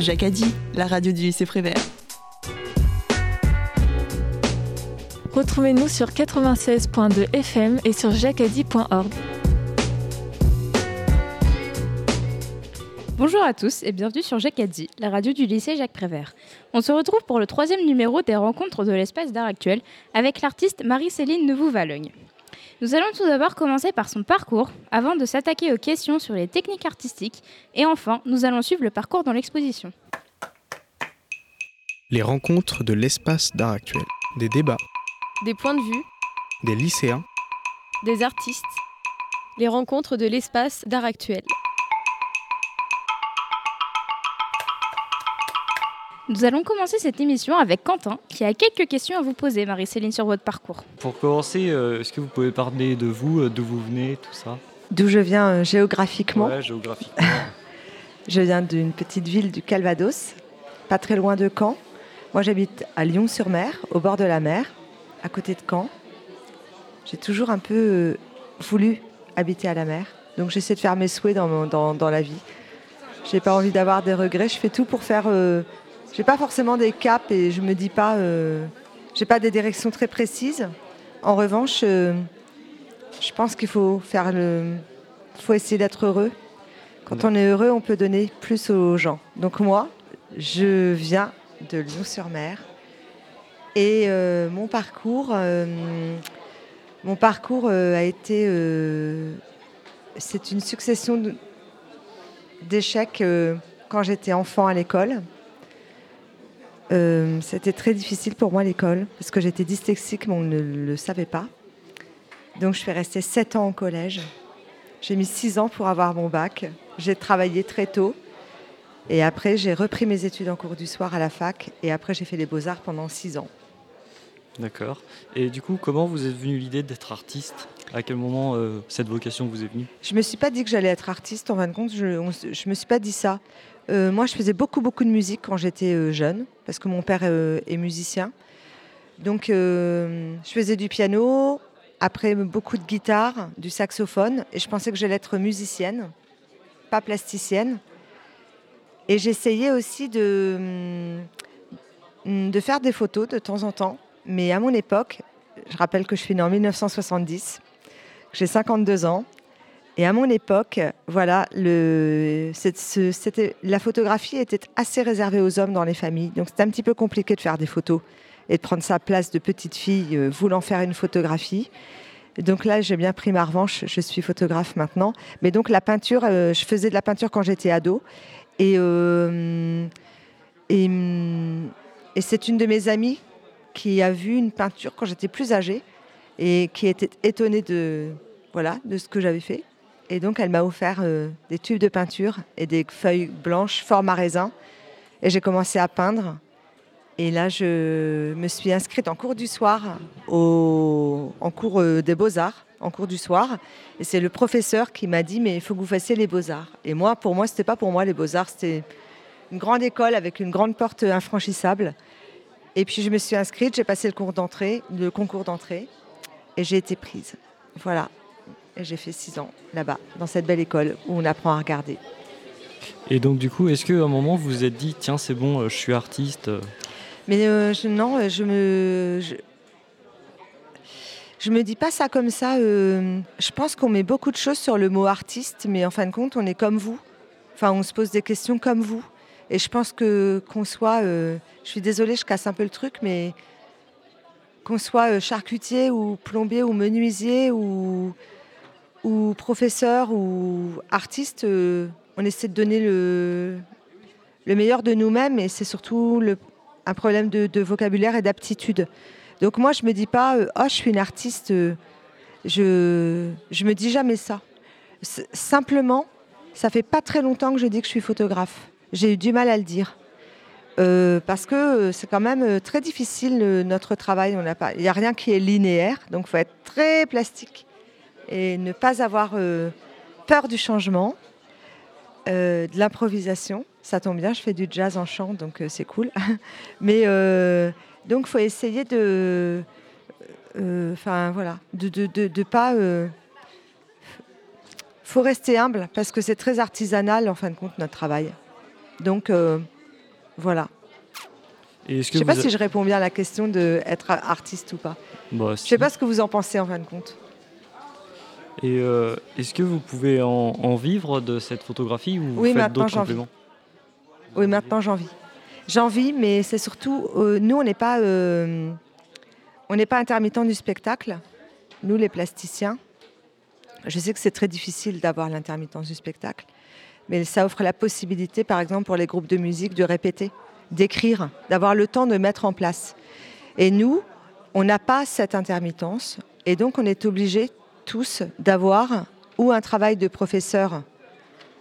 Jacadi, la radio du lycée Prévert. Retrouvez-nous sur 96.2 FM et sur jacadi.org. Bonjour à tous et bienvenue sur Jacadi, la radio du lycée Jacques Prévert. On se retrouve pour le troisième numéro des rencontres de l'espace d'art actuel avec l'artiste Marie-Céline Neuvou-Valogne. Nous allons tout d'abord commencer par son parcours avant de s'attaquer aux questions sur les techniques artistiques et enfin nous allons suivre le parcours dans l'exposition. Les rencontres de l'espace d'art actuel. Des débats. Des points de vue. Des lycéens. Des artistes. Les rencontres de l'espace d'art actuel. Nous allons commencer cette émission avec Quentin, qui a quelques questions à vous poser, Marie-Céline, sur votre parcours. Pour commencer, euh, est-ce que vous pouvez parler de vous, euh, d'où vous venez, tout ça? D'où je viens euh, géographiquement Ouais, géographiquement. Je viens d'une petite ville du Calvados, pas très loin de Caen. Moi, j'habite à Lyon-sur-Mer, au bord de la mer, à côté de Caen. J'ai toujours un peu voulu habiter à la mer, donc j'essaie de faire mes souhaits dans, mon- dans, dans la vie. J'ai pas envie d'avoir des regrets, je fais tout pour faire. J'ai pas forcément des caps et je me dis pas. euh, j'ai pas des directions très précises. En revanche, euh, je pense qu'il faut faire le. faut essayer d'être heureux. Quand on est heureux, on peut donner plus aux gens. Donc moi, je viens de Lyon-sur-Mer et euh, mon parcours, euh, mon parcours a été, c'est une succession d'échecs quand j'étais enfant à l'école. Euh, C'était très difficile pour moi l'école parce que j'étais dyslexique, mais on ne le savait pas. Donc je suis restée 7 ans au collège. J'ai mis 6 ans pour avoir mon bac. J'ai travaillé très tôt. Et après, j'ai repris mes études en cours du soir à la fac. Et après, j'ai fait les beaux-arts pendant 6 ans. D'accord. Et du coup, comment vous est venue l'idée d'être artiste? À quel moment euh, cette vocation vous est venue? Je me suis pas dit que j'allais être artiste. En fin de compte, je, je me suis pas dit ça. Euh, moi, je faisais beaucoup, beaucoup de musique quand j'étais euh, jeune, parce que mon père est musicien. Donc, je faisais du piano, après beaucoup de guitare, du saxophone, et je pensais que j'allais être musicienne, pas plasticienne. Et j'essayais aussi de, hum, de faire des photos de temps en temps, mais à mon époque, je rappelle que je suis née en 1970, que j'ai 52 ans, et à mon époque, voilà, la photographie était assez réservée aux hommes dans les familles. Donc c'était un petit peu compliqué de faire des photos et de prendre sa place de petite fille euh, voulant faire une photographie. Donc là, j'ai bien pris ma revanche. Je suis photographe maintenant. Mais donc la peinture, euh, je faisais de la peinture quand j'étais ado. Et, euh, hum, et c'est une de mes amies qui a vu une peinture quand j'étais plus âgée et qui était étonnée de, voilà, de ce que j'avais fait. Et donc, elle m'a offert euh, des tubes de peinture et des feuilles blanches, format raisin. Et j'ai commencé à peindre. Et là, je me suis inscrite en cours du soir, au- en cours euh, des beaux-arts, en cours du soir. Et c'est le professeur qui m'a dit, mais il faut que vous fassiez les beaux-arts. Et moi, pour moi, c'était pas pour moi les beaux-arts, c'était une grande école avec une grande porte infranchissable. Et puis, je me suis inscrite, j'ai passé le, cours d'entrée, le concours d'entrée, et j'ai été prise. Voilà. Et j'ai fait six ans là-bas, dans cette belle école où on apprend à regarder. Et donc, du coup, est-ce qu'à un moment vous vous êtes dit, tiens, c'est bon, euh, je suis artiste euh, Mais euh, je, non, je me. Je, je me dis pas ça comme ça. euh, je pense qu'on met beaucoup de choses sur le mot artiste, mais en fin de compte, on est comme vous. Enfin, on se pose des questions comme vous. Et je pense que qu'on soit. euh, je suis désolée, je casse un peu le truc, mais qu'on soit euh, charcutier ou plombier ou menuisier ou, professeur ou artiste, euh, on essaie de donner le, le meilleur de nous-mêmes et c'est surtout le, un problème de, de vocabulaire et d'aptitude. Donc moi, je me dis pas, oh, je suis une artiste. je, je me dis jamais ça. Simplement, ça fait pas très longtemps que je dis que je suis photographe. J'ai eu du mal à le dire. Euh, parce que euh, c'est quand même euh, très difficile notre travail. Il n'y a rien qui est linéaire, donc il faut être très plastique et ne pas avoir peur du changement, de l'improvisation. Ça tombe bien, je fais du jazz en chant, donc c'est cool. Mais donc il faut essayer de, enfin voilà, de de, pas. faut rester humble parce que c'est très artisanal en fin de compte notre travail. Donc euh, Voilà. Je que sais pas a- si je réponds bien à la question de être artiste ou pas. Bah, Je si. sais pas ce que vous en pensez en fin de compte. Et euh, est-ce que vous pouvez en, en vivre de cette photographie ou vous Oui, faites maintenant, d'autres j'en vis. compléments Oui, maintenant j'en vis. J'en vis, mais c'est surtout, euh, nous, on n'est pas, euh, on n'est pas intermittent du spectacle. Nous, les plasticiens, je sais que c'est très difficile d'avoir l'intermittence du spectacle, mais ça offre la possibilité, par exemple, pour les groupes de musique, de répéter, d'écrire, d'avoir le temps de mettre en place. Et nous, on n'a pas cette intermittence, et donc on est obligés tous d'avoir ou un travail de professeur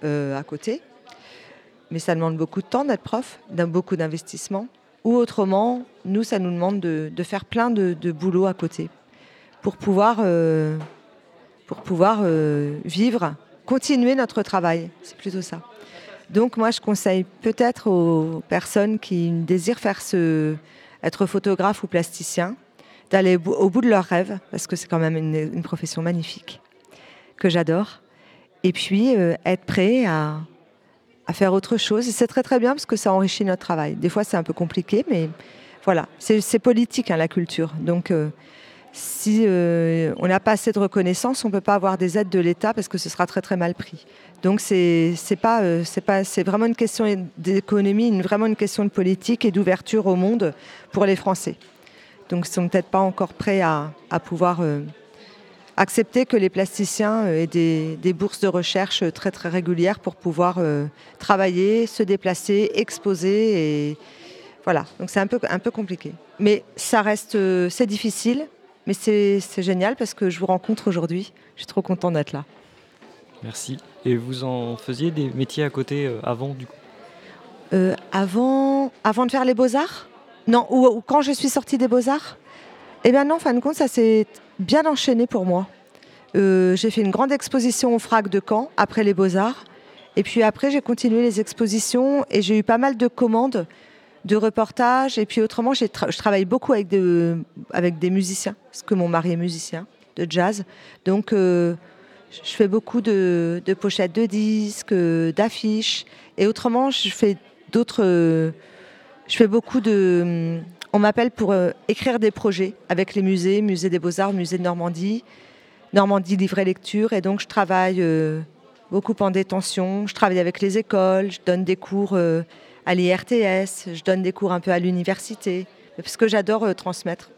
euh, à côté, mais ça demande beaucoup de temps d'être prof, beaucoup d'investissement. Ou autrement, nous, ça nous demande de, faire plein de, boulot à côté pour pouvoir, euh, euh, vivre, continuer notre travail. C'est plutôt ça. Donc moi, je conseille peut-être aux personnes qui désirent faire ce, être photographe ou plasticien, d'aller au bout- de leurs rêves, parce que c'est quand même une, profession magnifique, que j'adore. Et puis, euh, être prêt à, faire autre chose. C'est très très bien parce que ça enrichit notre travail. Des fois, c'est un peu compliqué, mais voilà, c'est politique hein, la culture. Donc, euh, si euh, on n'a pas assez de reconnaissance, on ne peut pas avoir des aides de l'État parce que ce sera très très mal pris. Donc, euh, c'est vraiment une question d'économie, une- vraiment une question de politique et d'ouverture au monde pour les Français. Donc, ils sont peut-être pas encore prêts à, à pouvoir euh, accepter que les plasticiens aient des, des bourses de recherche très très régulières pour pouvoir travailler, se déplacer, exposer et voilà. Donc c'est un peu un peu compliqué. Mais ça reste, c'est difficile, mais c'est c'est génial parce que je vous rencontre aujourd'hui. Je suis trop contente d'être là. Merci. Et vous en faisiez des métiers à côté euh, avant du coup? Euh, avant, avant de faire les beaux-arts? Non, ou, ou quand je suis sortie des beaux-arts? Eh bien non, en fin de compte, ça s'est bien enchaîné pour moi. Euh, j'ai fait une grande exposition au FRAC de Caen, après les beaux-arts. Et puis après, j'ai continué les expositions et j'ai eu pas mal de commandes de reportages. Et puis autrement, je travaille beaucoup avec, de- avec des musiciens, parce que mon mari est musicien de jazz. Donc, euh, je fais beaucoup de, de pochettes de disques, euh, d'affiches. Et autrement, je fais d'autres. je fais beaucoup de. On m'appelle pour euh, écrire des projets avec les musées, Musée des Beaux-Arts, Musée de Normandie, Normandie Livret Lecture. Et donc, je travaille beaucoup en détention. Je travaille avec les écoles, je donne des cours à l'IRTS, je donne des cours un peu à l'université, parce que j'adore euh, transmettre.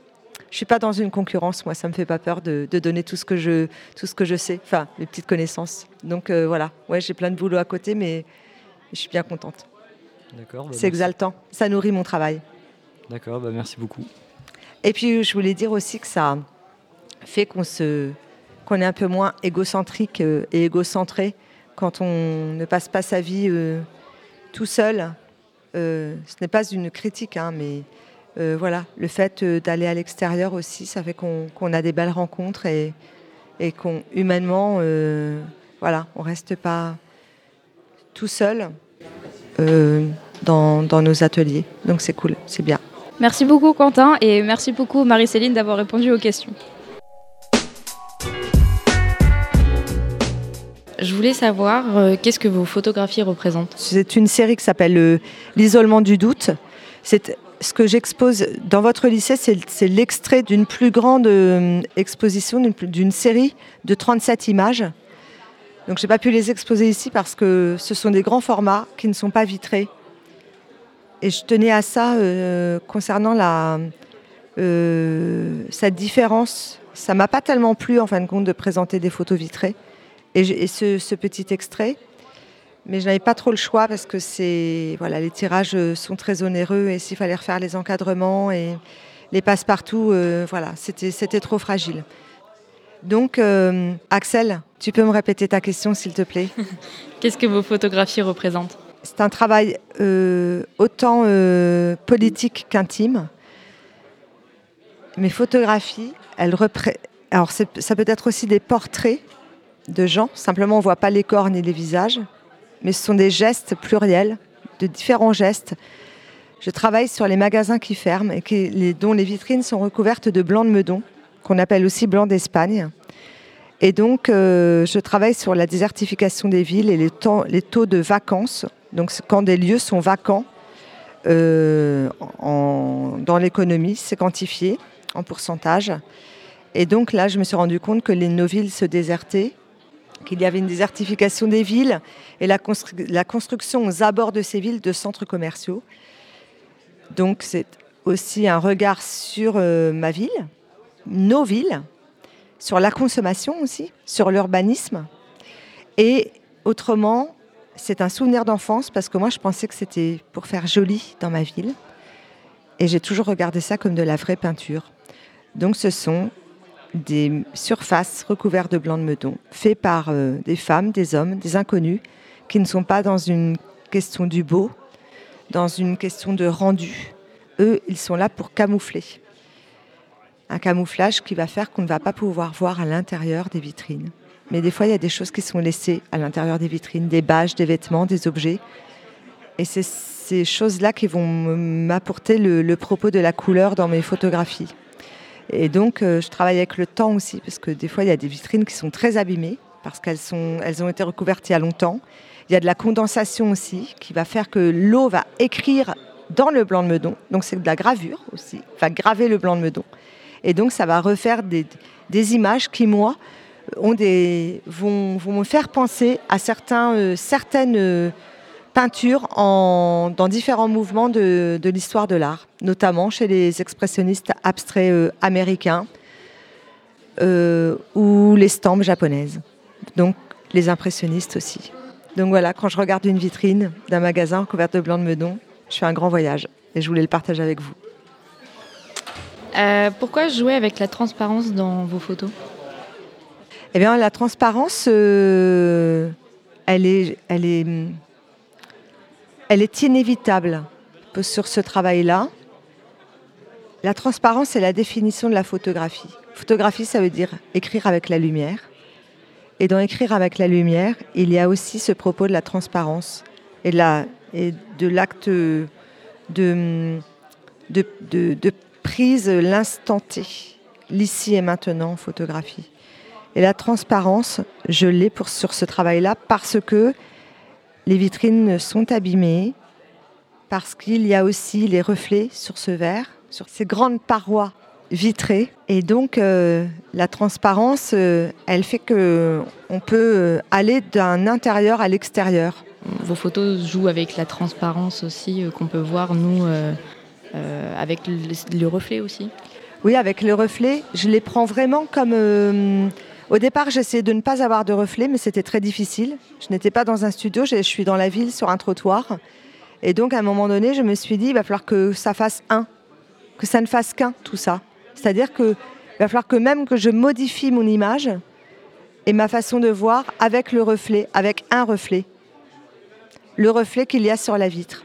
Je suis pas dans une concurrence, moi, ça me fait pas peur de, de donner tout ce que je, tout ce que je sais, enfin, mes petites connaissances. Donc euh, voilà, ouais, j'ai plein de boulot à côté, mais je suis bien contente. D'accord. bah, C'est exaltant, ça nourrit mon travail. D'accord, bah, merci beaucoup. Et puis, je voulais dire aussi que ça fait qu'on se, qu'on est un peu moins égocentrique euh, et égocentré quand on ne passe pas sa vie euh, tout seul. Euh, ce n'est pas une critique, hein, mais euh, voilà, le fait euh, d'aller à l'extérieur aussi, ça fait qu'on a des belles rencontres et, et qu'on humainement, voilà, on reste pas tout seul dans nos ateliers. Donc c'est cool, c'est bien. Merci beaucoup Quentin et merci beaucoup Marie-Céline d'avoir répondu aux questions. Je voulais savoir euh, qu'est-ce que vos photographies représentent? C'est une série qui s'appelle euh, L'isolement du doute. C'est ce que j'expose dans votre lycée, c'est l'extrait d'une plus grande euh, exposition, d'une série de 37 images. Donc j'ai pas pu les exposer ici parce que ce sont des grands formats qui ne sont pas vitrés. Et je tenais à ça concernant la, cette différence. Ça m'a pas tellement plu en fin de compte de présenter des photos vitrées. Et, ce, ce petit extrait, mais je n'avais pas trop le choix parce que c'est voilà, les tirages euh, sont très onéreux et s'il fallait refaire les encadrements et les passe-partout, euh, voilà, c'était trop fragile. Donc, euh, Axel, tu peux me répéter ta question, s'il te plaît? Qu'est-ce que vos photographies représentent? C'est un travail euh, autant euh, politique qu'intime. Mes photographies, elles repré- Alors, ça peut être aussi des portraits de gens. Simplement, on ne voit pas les corps ni les visages, mais ce sont des gestes pluriels, de différents gestes. Je travaille sur les magasins qui ferment et dont les vitrines sont recouvertes de blanc de meudon, qu'on appelle aussi blanc d'Espagne. Et donc, euh, je travaille sur la désertification des villes et les, taux de vacances. Donc, quand des lieux sont vacants, euh, dans l'économie, c'est quantifié en pourcentage. Et donc là, je me suis rendu compte que les, nos villes se désertaient, qu'il y avait une désertification des villes et la, constru- la construction aux abords de ces villes de centres commerciaux. Donc c'est aussi un regard sur euh, ma ville, nos villes, sur la consommation aussi, sur l'urbanisme. Et autrement, c'est un souvenir d'enfance parce que moi, je pensais que c'était pour faire joli dans ma ville. Et j'ai toujours regardé ça comme de la vraie peinture. Donc ce sont des surfaces recouvertes de blanc de meudon, faits par euh, des femmes, des hommes, des inconnus, qui ne sont pas dans une question du beau, dans une question de rendu. Eux, ils sont là pour camoufler. Un camouflage qui va faire qu'on ne va pas pouvoir voir à l'intérieur des vitrines. Mais des fois, il y a des choses qui sont laissées à l'intérieur des vitrines, des badges, des vêtements, des objets. Et c'est ces choses-là qui vont m'apporter le propos de la couleur dans mes photographies. Et donc, euh, je travaille avec le temps aussi, parce que des fois, il y a des vitrines qui sont très abîmées, parce qu'elles elles ont été recouvertes il y a longtemps. Il y a de la condensation aussi, qui va faire que l'eau va écrire dans le blanc de meudon. Donc, c'est de la gravure aussi, va graver le blanc de meudon. Et donc, ça va refaire des, des images qui, moi, ont des, vont, vont me faire penser à certains, euh, certaines euh, peintures en, dans différents mouvements de, de l'histoire de l'art, notamment chez les expressionnistes abstraits euh, américains euh, ou les stampes japonaises. Donc les impressionnistes aussi. Donc voilà, quand je regarde une vitrine d'un magasin couverte de blanc de meudon, je fais un grand voyage et je voulais le partager avec vous. Euh, pourquoi jouer avec la transparence dans vos photos? Eh bien, la transparence, elle, est, elle, est, elle est inévitable sur ce travail-là. La transparence, c'est la définition de la photographie. Photographie, ça veut dire écrire avec la lumière. Et dans écrire avec la lumière, il y a aussi ce propos de la transparence et de l'acte de, prise l'instant l'ici et maintenant en photographie. Et la transparence, je l'ai sur ce travail-là parce que les vitrines sont abîmées, parce qu'il y a aussi les reflets sur ce verre, sur ces grandes parois vitrées. Et donc, euh, la transparence, euh, elle fait que on peut euh, aller d'un intérieur à l'extérieur. Vos photos jouent avec la transparence aussi euh, qu'on peut voir, nous, avec le, le reflet aussi? Oui, avec le reflet, je les prends vraiment comme. Au départ, j'essayais de ne pas avoir de reflet, mais c'était très difficile. Je n'étais pas dans un studio, je je suis dans la ville, sur un trottoir. Et donc, à un moment donné, je me suis dit, il va falloir que ça fasse un, que ça ne fasse qu'un, tout ça. C'est-à-dire qu'il va falloir que même que je modifie mon image et ma façon de voir avec le reflet, avec un reflet. Le reflet qu'il y a sur la vitre.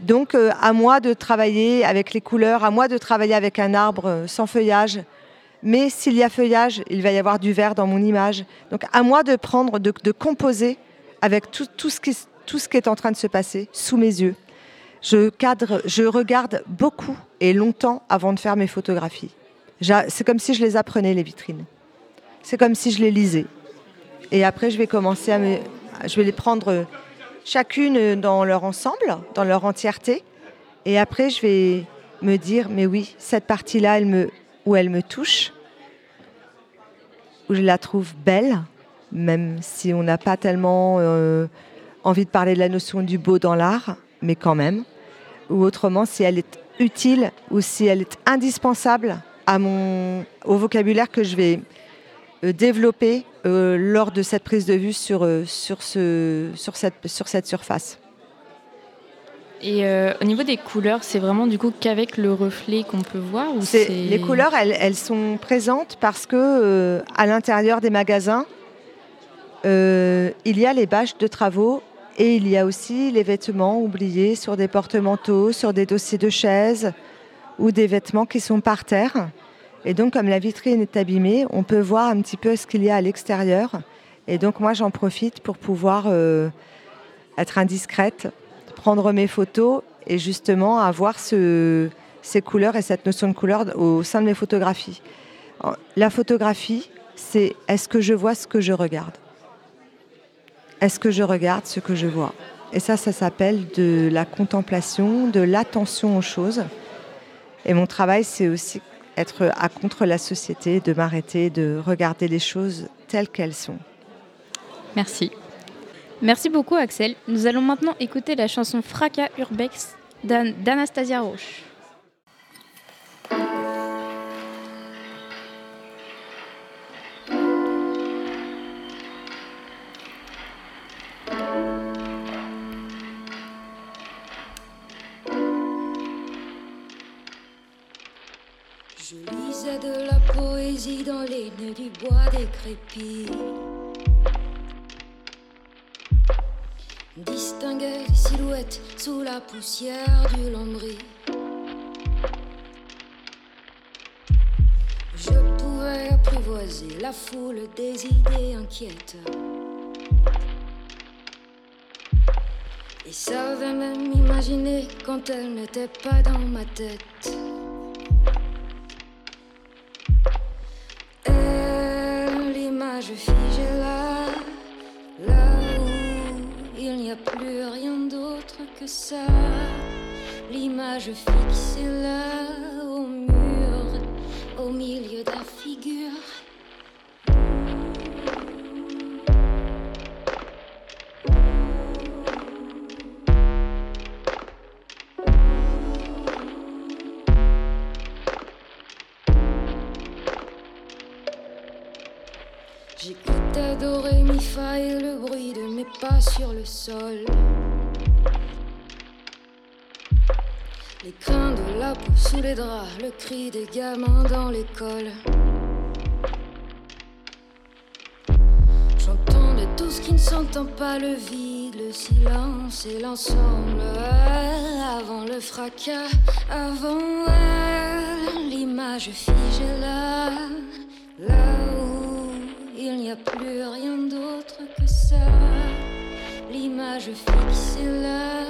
Donc, euh, à moi de travailler avec les couleurs, à moi de travailler avec un arbre euh, sans feuillage. Mais s'il y a feuillage, il va y avoir du vert dans mon image. Donc, à moi de prendre, de, composer avec tout, ce qui, est en train de se passer sous mes yeux. Je cadre, je regarde beaucoup et longtemps avant de faire mes photographies. C'est comme si je les apprenais, les vitrines. C'est comme si je les lisais. Et après, je vais commencer à me. Je vais les prendre chacune dans leur ensemble, dans leur entièreté. Et après, je vais me dire, mais oui, cette partie-là, où elle me touche, où je la trouve belle, même si on n'a pas tellement euh, envie de parler de la notion du beau dans l'art, mais quand même. Ou autrement, si elle est utile ou si elle est indispensable au vocabulaire que je vais euh, développer euh, lors de cette prise de vue sur cette surface. Et euh, au niveau des couleurs, c'est vraiment du coup qu'avec le reflet qu'on peut voir ou C'est- Les couleurs, elles, elles sont présentes parce que euh, à l'intérieur des magasins, euh, il y a les bâches de travaux et il y a aussi les vêtements oubliés sur des porte-manteaux, sur des dossiers de chaises ou des vêtements qui sont par terre. Et donc, comme la vitrine est abîmée, on peut voir un petit peu ce qu'il y a à l'extérieur. Et donc, moi, j'en profite pour pouvoir être indiscrète, prendre mes photos et justement avoir ce, ces couleurs et cette notion de couleur au sein de mes photographies. La photographie, c'est est-ce que je vois ce que je regarde? Est-ce que je regarde ce que je vois? Et ça, ça s'appelle de la contemplation, de l'attention aux choses. Et mon travail, c'est aussi être à contre la société, de m'arrêter, de regarder les choses telles qu'elles sont. Merci. Merci beaucoup Axel. Nous allons maintenant écouter la chanson Fracas Urbex d'Anastasia Roche. Je lisais de la poésie dans les nœuds du bois décrépit. Les silhouettes sous la poussière du lambris. Je pouvais apprivoiser la foule des idées inquiètes. Et savais même imaginer quand elles n'étaient pas dans ma tête. Et l'image figée plus rien d'autre que ça. L'image fixée là au mur, au milieu de la figure. Mes pas sur le sol. Les crins de la peau sous les draps, le cri des gamins dans l'école. J'entendais tout ce qui ne s'entend pas, le vide, le silence et l'ensemble. Avant le fracas, avant elle, l'image figée là, là où il n'y a plus rien d'autre. L'image fixée là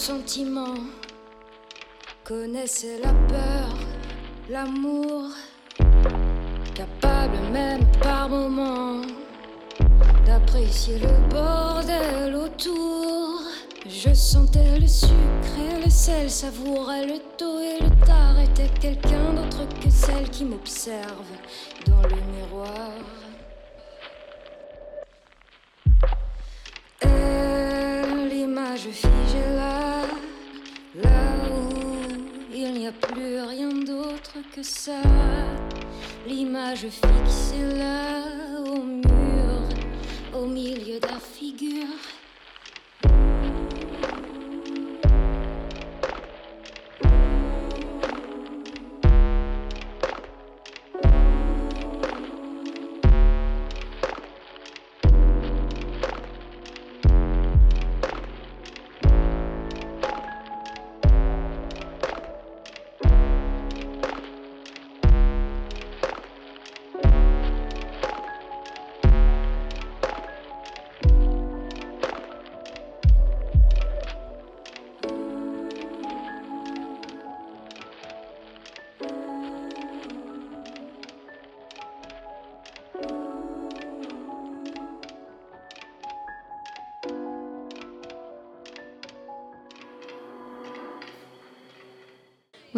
sentiments, connaissais la peur, l'amour, capable même par moments d'apprécier le bordel autour. Je sentais le sucre et le sel, savourais le taux et le tard. Était quelqu'un d'autre que celle qui m'observe dans le miroir. Et l'image figée là, où il n'y a plus rien d'autre que ça. L'image fixée là au mur, au milieu de la figure.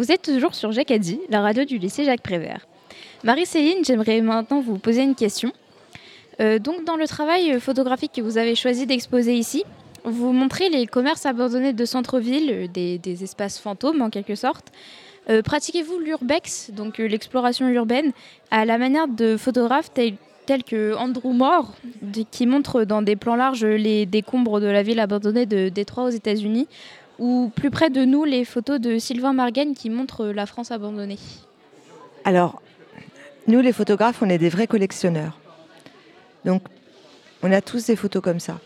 Vous êtes toujours sur Jacadi, la radio du lycée Jacques Prévert. Marie-Céline, j'aimerais maintenant vous poser une question. Euh, donc, dans le travail photographique que vous avez choisi d'exposer ici, vous montrez les commerces abandonnés de centre-ville, euh, des, espaces fantômes en quelque sorte. Euh, Pratiquez-vous l'urbex, donc l'exploration urbaine, à la manière de photographes tels, que Andrew Moore, qui montre dans des plans larges les décombres de la ville abandonnée de Détroit aux États-Unis, ou plus près de nous les photos de Sylvain Margagne qui montrent la France abandonnée Alors, nous, les photographes, on est des vrais collectionneurs. Donc, on a tous des photos comme ça.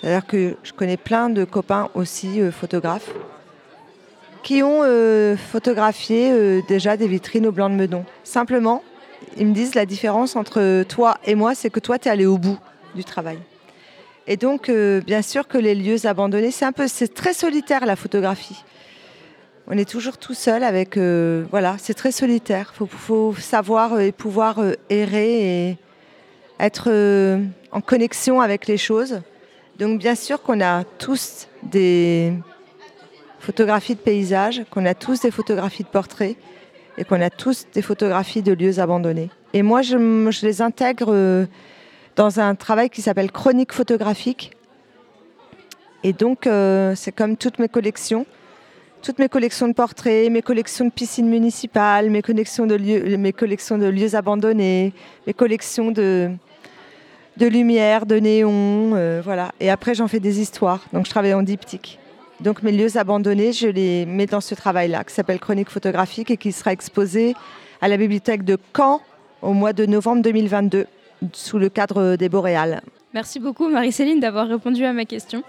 C'est-à-dire que je connais plein de copains aussi euh, photographes qui ont euh, photographié euh, déjà des vitrines au blanc de Meudon. Simplement, ils me disent la différence entre toi et moi, c'est que toi, tu es allé au bout du travail. Et donc, bien sûr que les lieux abandonnés, c'est un peu, c'est très solitaire la photographie. On est toujours tout seul avec, voilà, c'est très solitaire. Il faut, savoir et pouvoir errer et être en connexion avec les choses. Donc bien sûr qu'on a tous des photographies de paysages, qu'on a tous des photographies de portraits et qu'on a tous des photographies de lieux abandonnés. Et moi, je, les intègre euh, dans un travail qui s'appelle chronique photographique. Et donc, euh, c'est comme toutes mes collections. Toutes mes collections de portraits, mes collections de piscines municipales, mes collections de lieux, mes collections de lieux abandonnés, mes collections de, de lumière, de néon, euh, voilà. Et après, j'en fais des histoires. Donc, je travaille en diptyque. Donc, mes lieux abandonnés, je les mets dans ce travail-là, qui s'appelle Chronique photographique et qui sera exposé à la bibliothèque de Caen au mois de novembre 2022, sous le cadre des Boréales. Merci beaucoup, Marie-Céline, d'avoir répondu à ma question.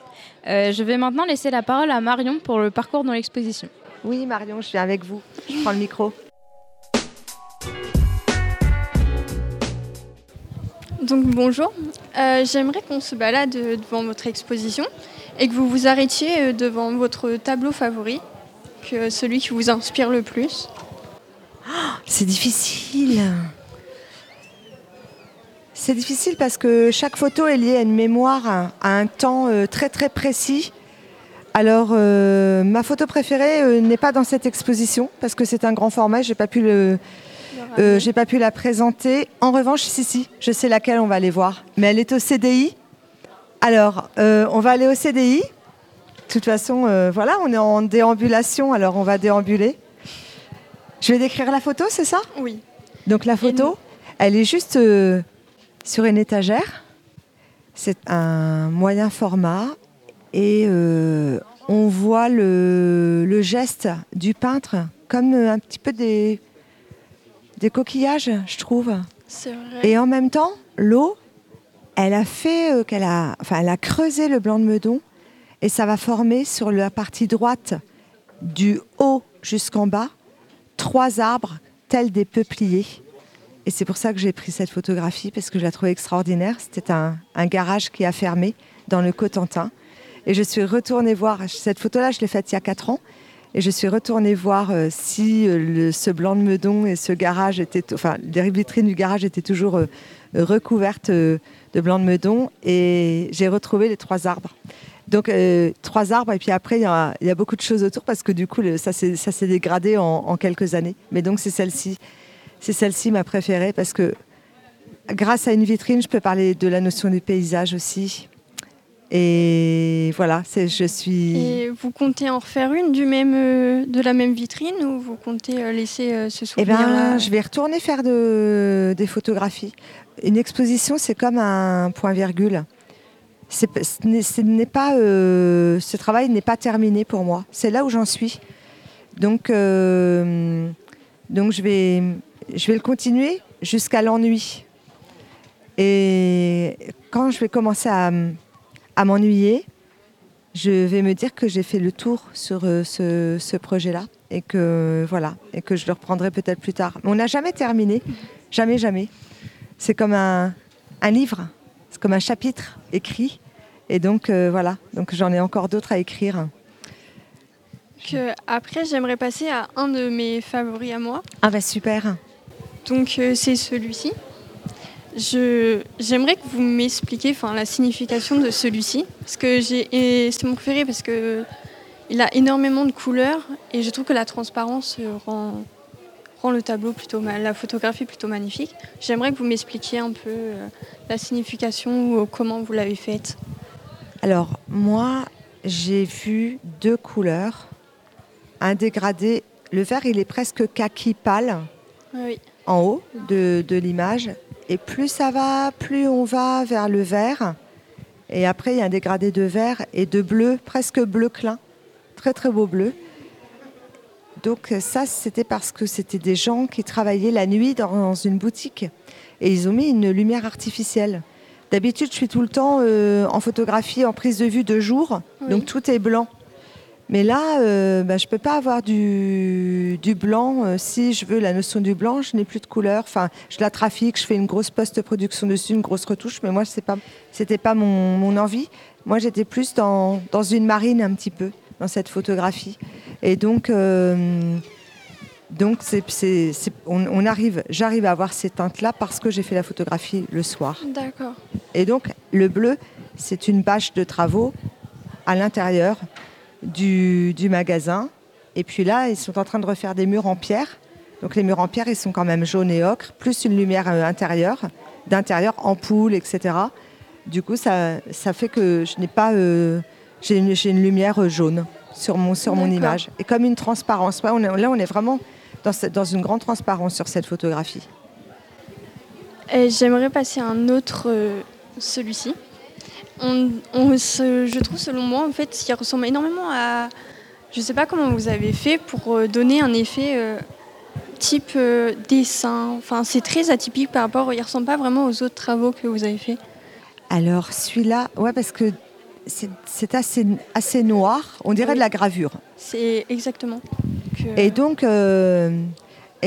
Euh, je vais maintenant laisser la parole à Marion pour le parcours dans l'exposition. Oui, Marion, je viens avec vous. Je prends le micro. Donc bonjour, euh, j'aimerais qu'on se balade devant votre exposition et que vous vous arrêtiez euh, devant votre tableau favori, que celui qui vous inspire le plus. c'est difficile. C'est difficile parce que chaque photo est liée à une mémoire, à un temps euh, très très précis. Alors, ma photo préférée n'est pas dans cette exposition parce que c'est un grand format, j'ai pas pu le, euh, j'ai pas pu la présenter. En revanche, si, si, je sais laquelle on va aller voir. Mais elle est au CDI. Alors, euh, on va aller au CDI. De toute façon, euh, voilà, on est en déambulation, alors on va déambuler. Je vais décrire la photo, c'est ça? Oui. Donc la photo, elle est juste sur une étagère. C'est un moyen format et on voit le, geste du peintre comme un petit peu des, des coquillages, je trouve. C'est vrai. Et en même temps, l'eau, elle a fait euh, qu'elle a, enfin, elle a creusé le blanc de Meudon et ça va former sur la partie droite du haut jusqu'en bas trois arbres tels des peupliers. Et c'est pour ça que j'ai pris cette photographie parce que je la trouvais extraordinaire. C'était un, garage qui a fermé dans le Cotentin. Et je suis retournée voir cette photo-là, je l'ai faite il y a quatre ans. Et je suis retournée voir euh, si euh, ce blanc de Meudon et ce garage étaient, enfin, les vitrines du garage étaient toujours euh, recouvertes de blanc de Meudon. Et j'ai retrouvé les trois arbres. Donc trois arbres et puis après il y, a, beaucoup de choses autour parce que du coup ça s'est dégradé en, quelques années. Mais donc c'est celle-ci, c'est celle-ci ma préférée parce que grâce à une vitrine je peux parler de la notion du paysage aussi et voilà, je suis. Et vous comptez en refaire une du même, euh, de la même vitrine ou vous comptez euh, laisser euh, ce souvenir Eh bien, je vais retourner faire de, des photographies. Une exposition, c'est comme un point-virgule. Ce n'est pas, ce travail n'est pas terminé pour moi. C'est là où j'en suis. Donc, donc je vais, je vais le continuer jusqu'à l'ennui. Et quand je vais commencer à à m'ennuyer, je vais me dire que j'ai fait le tour sur euh, ce, projet-là et que voilà et que je le reprendrai peut-être plus tard. Mais on n'a jamais terminé, jamais, jamais. C'est comme un, livre, c'est comme un chapitre écrit. Et donc euh, voilà, donc j'en ai encore d'autres à écrire. Que, après, j'aimerais passer à un de mes favoris à moi. Ah bah super. Donc euh, c'est celui-ci. J'aimerais que vous m'expliquiez la signification de celui-ci. Parce que c'est mon préféré parce que il a énormément de couleurs et je trouve que la transparence rend, rend le tableau plutôt la photographie plutôt magnifique. J'aimerais que vous m'expliquiez un peu euh, la signification ou comment vous l'avez faite. Alors moi, j'ai vu deux couleurs, un dégradé. Le vert, il est presque kaki pâle en haut de, de l'image et plus ça va, plus on va vers le vert. Et après, il y a un dégradé de vert et de bleu, presque bleu clin. Très très beau bleu. donc ça, c'était parce que c'était des gens qui travaillaient la nuit dans une boutique et ils ont mis une lumière artificielle. D'habitude, je suis tout le temps euh, en photographie, en prise de vue de jour, Oui. donc tout est blanc. Mais là, euh, bah, je ne peux pas avoir du, du blanc. Euh, si je veux la notion du blanc, je n'ai plus de couleur. Enfin, je la trafique, je fais une grosse post-production dessus, une grosse retouche. Mais moi, ce n'était pas, mon, mon envie. Moi, j'étais plus dans, dans une marine un petit peu, dans cette photographie. Et donc, euh, donc on arrive, j'arrive à avoir ces teintes-là parce que j'ai fait la photographie le soir. D'accord. Et donc, le bleu, c'est une bâche de travaux à l'intérieur du, du magasin. Et puis là, ils sont en train de refaire des murs en pierre. Donc les murs en pierre, ils sont quand même jaunes et ocre, plus une lumière euh, intérieure, d'intérieur, ampoule, etc. Du coup, ça, ça fait que je n'ai pas... euh, j'ai, une, lumière euh, jaune sur mon, sur mon image. Et comme une transparence. Ouais, on est- là, on est vraiment dans, cette- dans une grande transparence sur cette photographie. Et J'aimerais passer à un autre, euh, celui-ci. On, on se- je trouve, selon moi, en fait, il ressemble énormément à. Je ne sais pas comment vous avez fait pour euh, donner un effet euh, type euh, dessin. Enfin, c'est très atypique par rapport. Il ne ressemble pas vraiment aux autres travaux que vous avez fait. Alors celui-là, ouais, parce que c'est, assez, assez noir. On dirait Oui. de la gravure. C'est exactement. Et donc,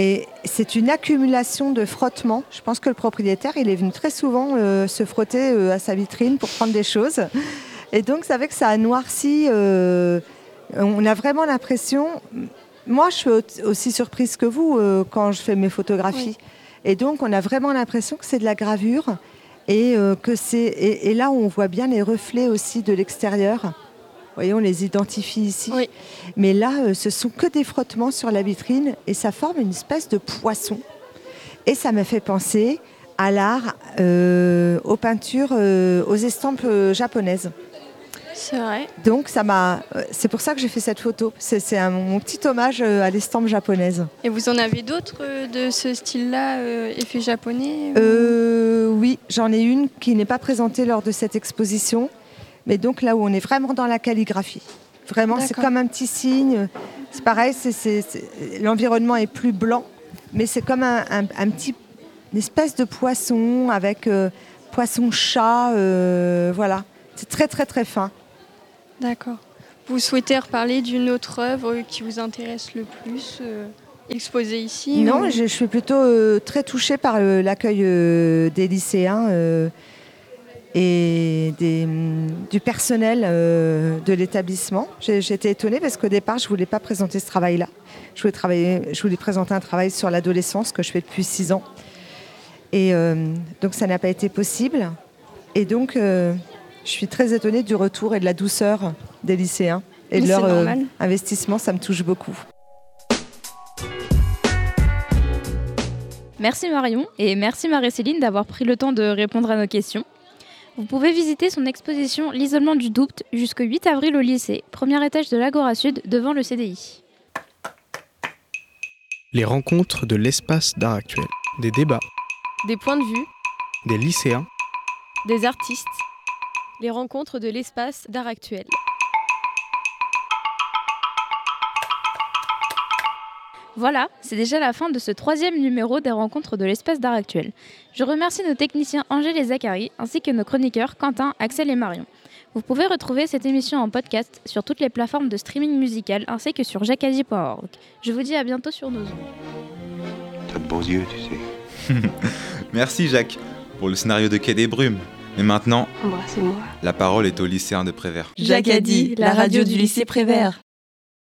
et c'est une accumulation de frottements. Je pense que le propriétaire, il est venu très souvent euh, se frotter euh, à sa vitrine pour prendre des choses. Et donc, ça fait que ça a noirci. euh, on a vraiment l'impression. Moi, je suis au- aussi surprise que vous quand je fais mes photographies. Et donc, on a vraiment l'impression que c'est de la gravure. Et, que c'est, et, et là, on voit bien les reflets aussi de l'extérieur. Voyez, on les identifie ici. Oui. Mais là, euh, ce sont que des frottements sur la vitrine et ça forme une espèce de poisson. Et ça me fait penser à l'art, euh, aux peintures, euh, aux estampes euh, japonaises. C'est vrai. Donc, ça m'a. C'est pour ça que j'ai fait cette photo. C'est, un- mon petit hommage à l'estampe japonaise. Et vous en avez d'autres de ce style-là, effet japonais ou- Euh, oui, j'en ai une qui n'est pas présentée lors de cette exposition, mais donc là où on est vraiment dans la calligraphie. Vraiment, c'est comme un petit signe. C'est pareil, l'environnement est plus blanc, mais c'est comme un, un- un petit, une espèce de poisson avec euh, poisson-chat, euh, voilà. C'est très très très fin. D'accord. Vous souhaitez reparler d'une autre œuvre qui vous intéresse le plus, euh, exposée ici Non, ou- je, je suis plutôt très touchée par l'accueil des lycéens et des, hum, du personnel euh, de l'établissement. Été étonnée parce qu'au départ, je ne voulais pas présenter ce travail-là. Je voulais, travailler, je voulais présenter un travail sur l'adolescence que je fais depuis six ans. Et euh, donc, ça n'a pas été possible. Et donc, euh, je suis très étonnée du retour et de la douceur des lycéens et Mais de leur c'est euh, normal. investissement. Ça me touche beaucoup. Merci Marion et merci Marie-Céline d'avoir pris le temps de répondre à nos questions. Vous pouvez visiter son exposition L'isolement du doute jusqu'au 8 avril au lycée, premier étage de l'Agora Sud devant le CDI. Les rencontres de l'espace d'art actuel. Des débats, Des points de vue, des lycéens, des artistes. Les rencontres de l'espace d'art actuel. Voilà, c'est déjà la fin de ce troisième numéro des rencontres de l'espace d'art actuel. Je remercie nos techniciens Angèle et Zachary, ainsi que nos chroniqueurs Quentin, Axel et Marion. Vous pouvez retrouver cette émission en podcast sur toutes les plateformes de streaming musical ainsi que sur jacadi.org. Je vous dis à bientôt sur nos ondes. T'as de beaux yeux, tu sais. Merci Jacques pour le scénario de Quai des Brumes. Et maintenant, Embrassez-moi. la parole est au lycéen de Prévert. Jacques a dit, la radio du lycée Prévert.